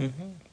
Mm-hmm.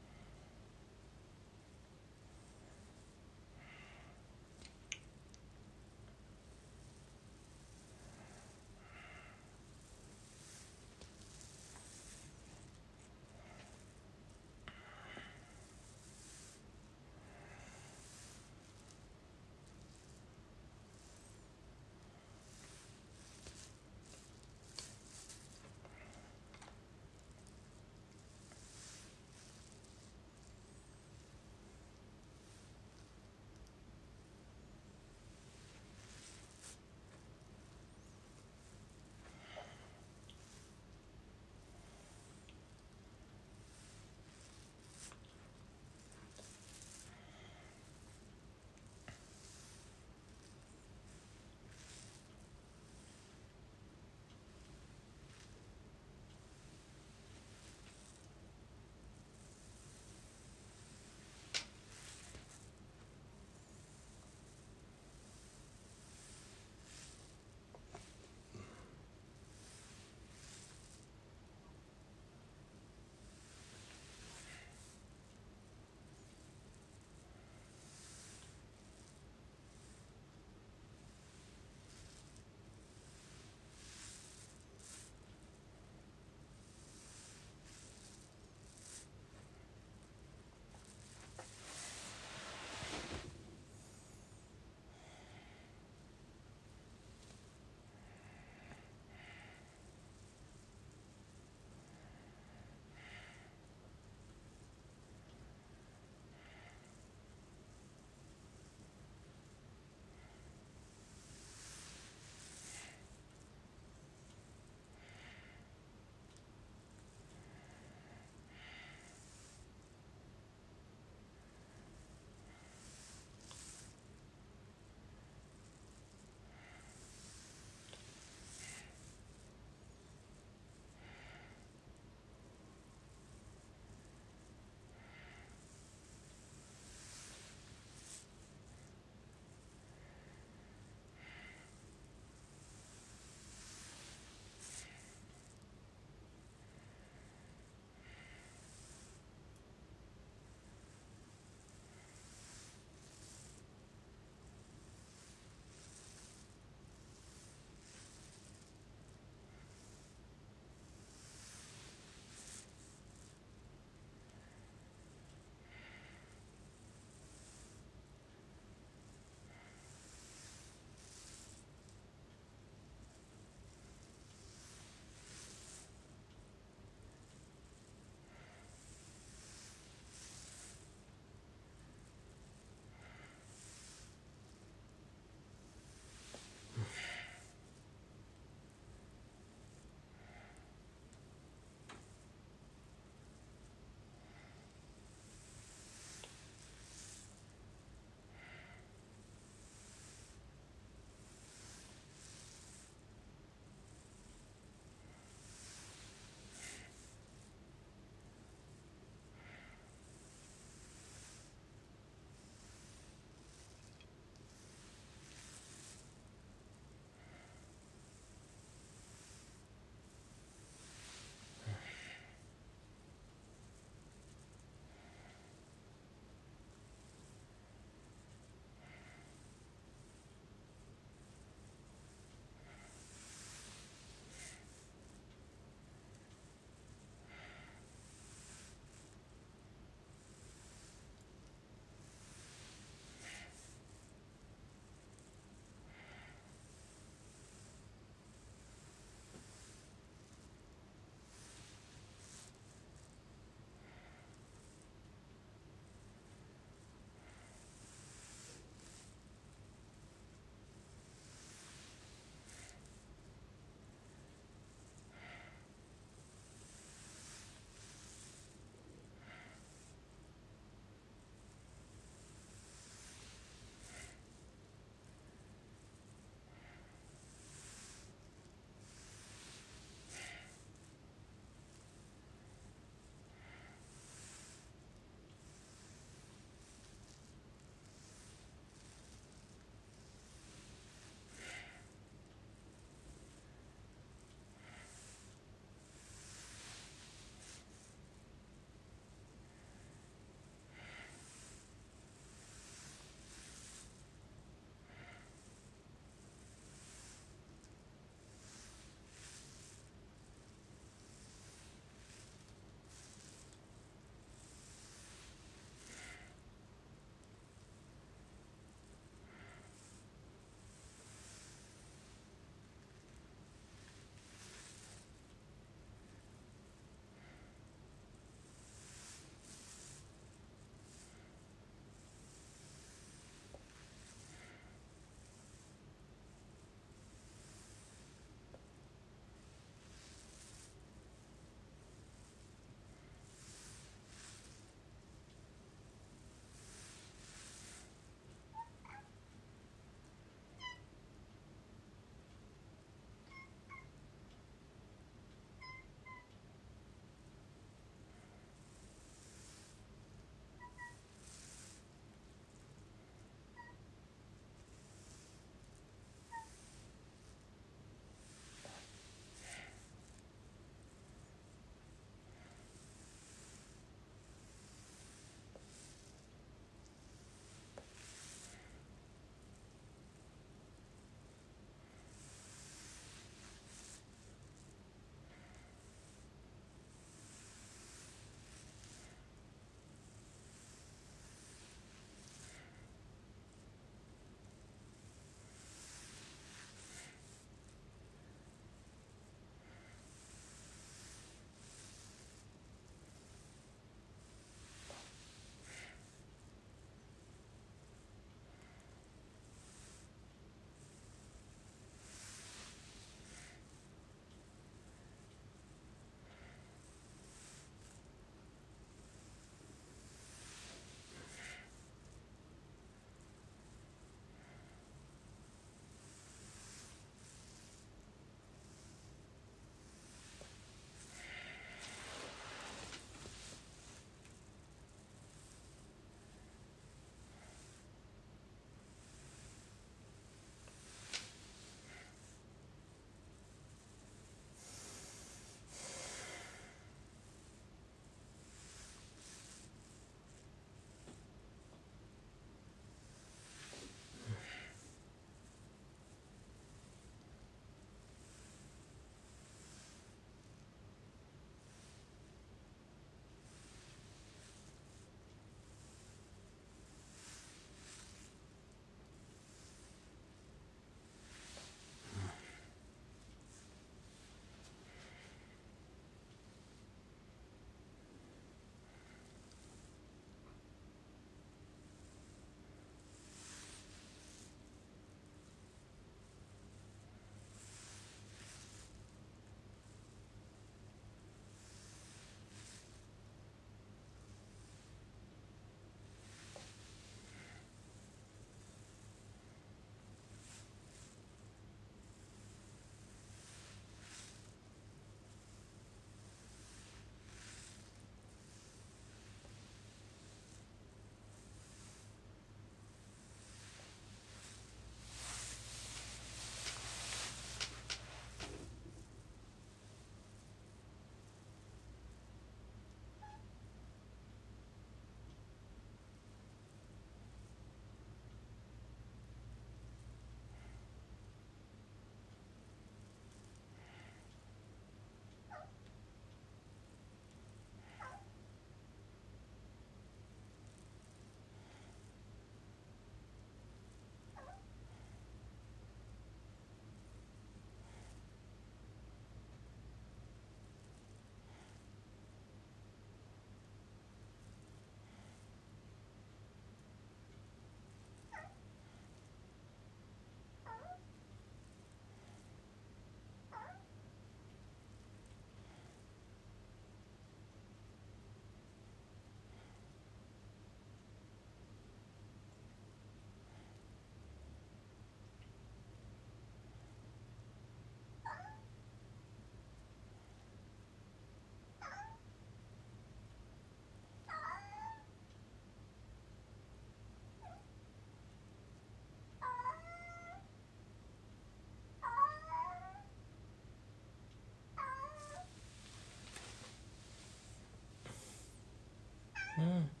Mm.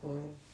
过。